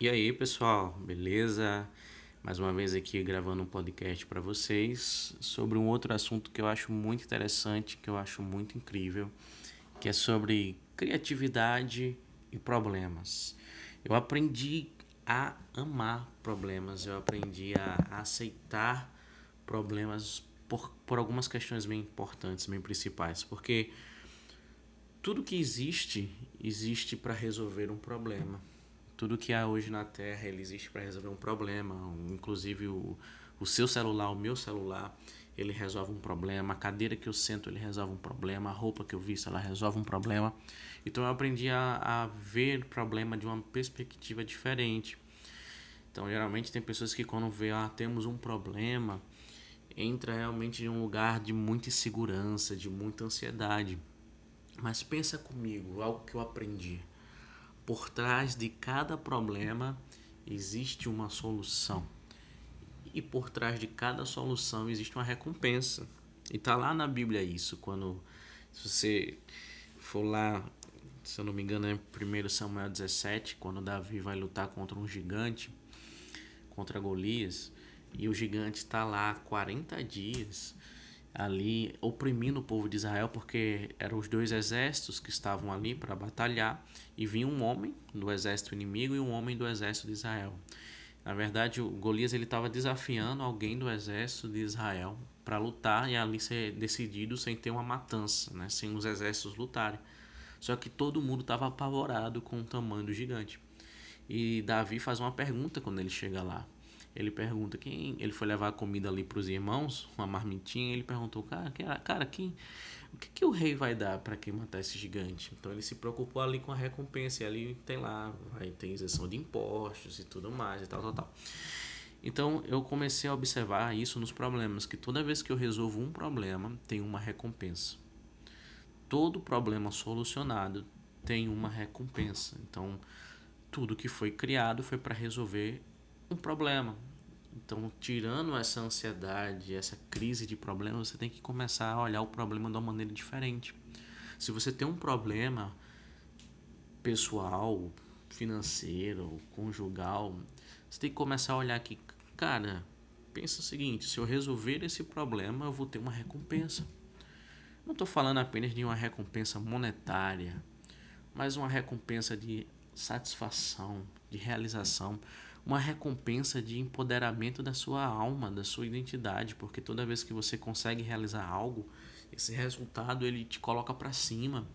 E aí, pessoal, beleza? Mais uma vez aqui gravando um podcast para vocês sobre um outro assunto que eu acho muito interessante, que eu acho muito incrível, que é sobre criatividade e problemas. Eu aprendi a amar problemas, eu aprendi a aceitar problemas por, por algumas questões bem importantes, bem principais, porque tudo que existe existe para resolver um problema tudo que há hoje na Terra ele existe para resolver um problema, inclusive o, o seu celular, o meu celular, ele resolve um problema, a cadeira que eu sento ele resolve um problema, a roupa que eu visto ela resolve um problema. Então eu aprendi a, a ver problema de uma perspectiva diferente. Então geralmente tem pessoas que quando vê ah temos um problema entra realmente em um lugar de muita insegurança, de muita ansiedade. Mas pensa comigo, algo que eu aprendi por trás de cada problema existe uma solução. E por trás de cada solução existe uma recompensa. E está lá na Bíblia isso, quando se você for lá, se eu não me engano, é 1 Samuel 17, quando Davi vai lutar contra um gigante, contra Golias, e o gigante está lá 40 dias ali oprimindo o povo de Israel, porque eram os dois exércitos que estavam ali para batalhar, e vinha um homem do exército inimigo e um homem do exército de Israel. Na verdade, o Golias ele estava desafiando alguém do exército de Israel para lutar e ali ser decidido sem ter uma matança, né? sem os exércitos lutarem. Só que todo mundo estava apavorado com o tamanho do gigante. E Davi faz uma pergunta quando ele chega lá. Ele pergunta quem. Ele foi levar comida ali para os irmãos, uma marmitinha. Ele perguntou, cara, cara quem, o que, que o rei vai dar para quem matar esse gigante? Então ele se preocupou ali com a recompensa. E ali tem lá, vai ter isenção de impostos e tudo mais e tal, tal, tal. Então eu comecei a observar isso nos problemas, que toda vez que eu resolvo um problema, tem uma recompensa. Todo problema solucionado tem uma recompensa. Então tudo que foi criado foi para resolver um problema. Então, tirando essa ansiedade, essa crise de problema, você tem que começar a olhar o problema de uma maneira diferente. Se você tem um problema pessoal, financeiro, conjugal, você tem que começar a olhar que, cara, pensa o seguinte: se eu resolver esse problema, eu vou ter uma recompensa. Não estou falando apenas de uma recompensa monetária, mas uma recompensa de satisfação, de realização uma recompensa de empoderamento da sua alma, da sua identidade, porque toda vez que você consegue realizar algo, esse resultado ele te coloca para cima.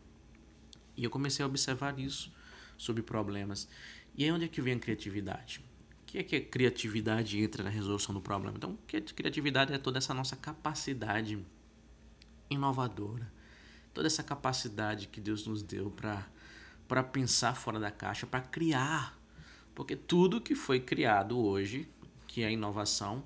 E eu comecei a observar isso sobre problemas. E aí onde é que vem a criatividade? O que é que a criatividade entra na resolução do problema? Então, criatividade é toda essa nossa capacidade inovadora, toda essa capacidade que Deus nos deu para para pensar fora da caixa, para criar porque tudo que foi criado hoje, que é inovação,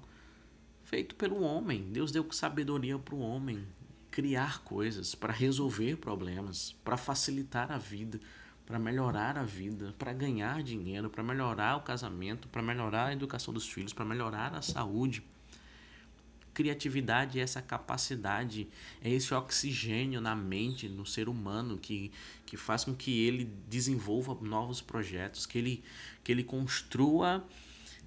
feito pelo homem. Deus deu sabedoria para o homem criar coisas, para resolver problemas, para facilitar a vida, para melhorar a vida, para ganhar dinheiro, para melhorar o casamento, para melhorar a educação dos filhos, para melhorar a saúde. Criatividade é essa capacidade, é esse oxigênio na mente, no ser humano que, que faz com que ele desenvolva novos projetos, que ele, que ele construa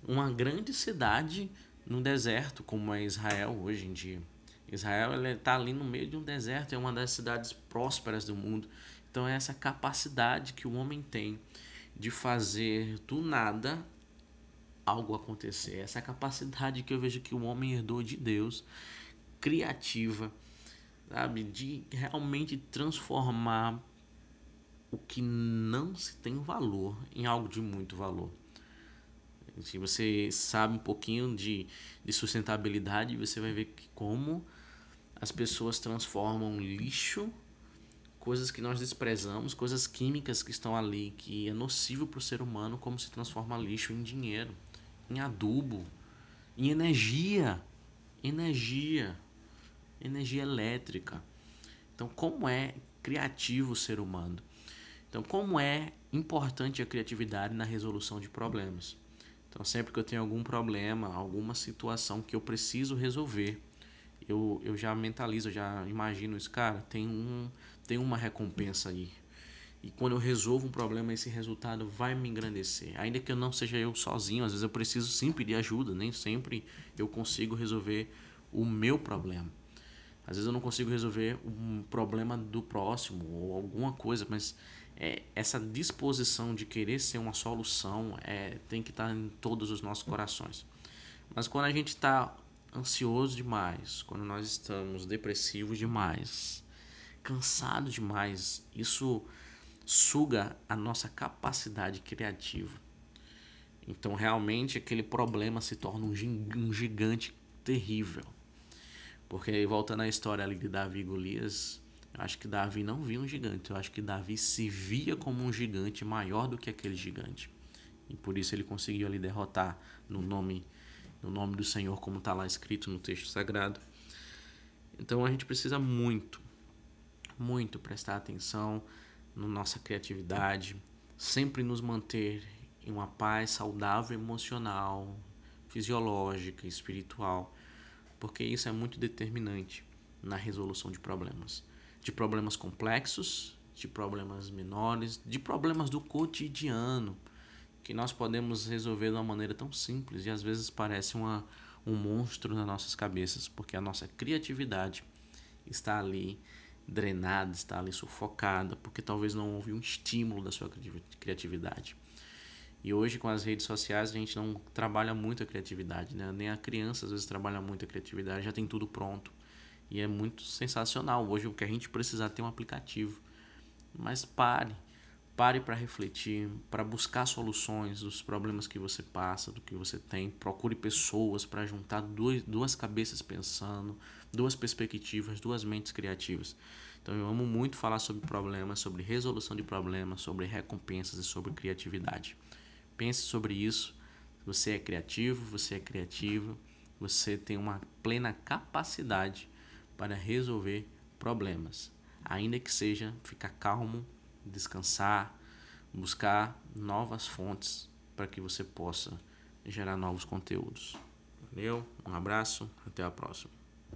uma grande cidade no deserto, como é Israel hoje em dia. Israel está ali no meio de um deserto, é uma das cidades prósperas do mundo. Então é essa capacidade que o homem tem de fazer do nada algo acontecer. Essa capacidade que eu vejo que o homem herdou de Deus, criativa, sabe, de realmente transformar o que não se tem valor em algo de muito valor. Se você sabe um pouquinho de, de sustentabilidade, você vai ver que como as pessoas transformam lixo, coisas que nós desprezamos, coisas químicas que estão ali, que é nocivo para o ser humano, como se transforma lixo em dinheiro em adubo, em energia, energia, energia elétrica. Então, como é criativo o ser humano? Então, como é importante a criatividade na resolução de problemas? Então, sempre que eu tenho algum problema, alguma situação que eu preciso resolver, eu, eu já mentalizo, eu já imagino isso, cara, tem, um, tem uma recompensa aí. E quando eu resolvo um problema, esse resultado vai me engrandecer. Ainda que eu não seja eu sozinho, às vezes eu preciso sim pedir ajuda, nem sempre eu consigo resolver o meu problema. Às vezes eu não consigo resolver um problema do próximo ou alguma coisa, mas é, essa disposição de querer ser uma solução é, tem que estar em todos os nossos corações. Mas quando a gente está ansioso demais, quando nós estamos depressivos demais, cansados demais, isso suga a nossa capacidade criativa. Então, realmente, aquele problema se torna um gigante terrível. Porque, voltando à história ali de Davi e Golias, eu acho que Davi não via um gigante, eu acho que Davi se via como um gigante maior do que aquele gigante. E por isso ele conseguiu ali derrotar no nome, no nome do Senhor, como está lá escrito no texto sagrado. Então a gente precisa muito, muito prestar atenção na nossa criatividade, sempre nos manter em uma paz saudável emocional, fisiológica, espiritual, porque isso é muito determinante na resolução de problemas, de problemas complexos, de problemas menores, de problemas do cotidiano que nós podemos resolver de uma maneira tão simples e às vezes parece uma, um monstro nas nossas cabeças, porque a nossa criatividade está ali drenada, está ali sufocada, porque talvez não houve um estímulo da sua criatividade. E hoje com as redes sociais a gente não trabalha muito a criatividade, né? Nem a criança às vezes trabalha muito a criatividade, já tem tudo pronto. E é muito sensacional. Hoje o que a gente precisa é ter um aplicativo. Mas pare, pare para refletir, para buscar soluções dos problemas que você passa, do que você tem. Procure pessoas para juntar duas, duas cabeças pensando, duas perspectivas, duas mentes criativas. Então eu amo muito falar sobre problemas, sobre resolução de problemas, sobre recompensas e sobre criatividade. Pense sobre isso. Você é criativo, você é criativo, você tem uma plena capacidade para resolver problemas, ainda que seja ficar calmo, descansar, buscar novas fontes para que você possa gerar novos conteúdos. Valeu, um abraço, até a próxima.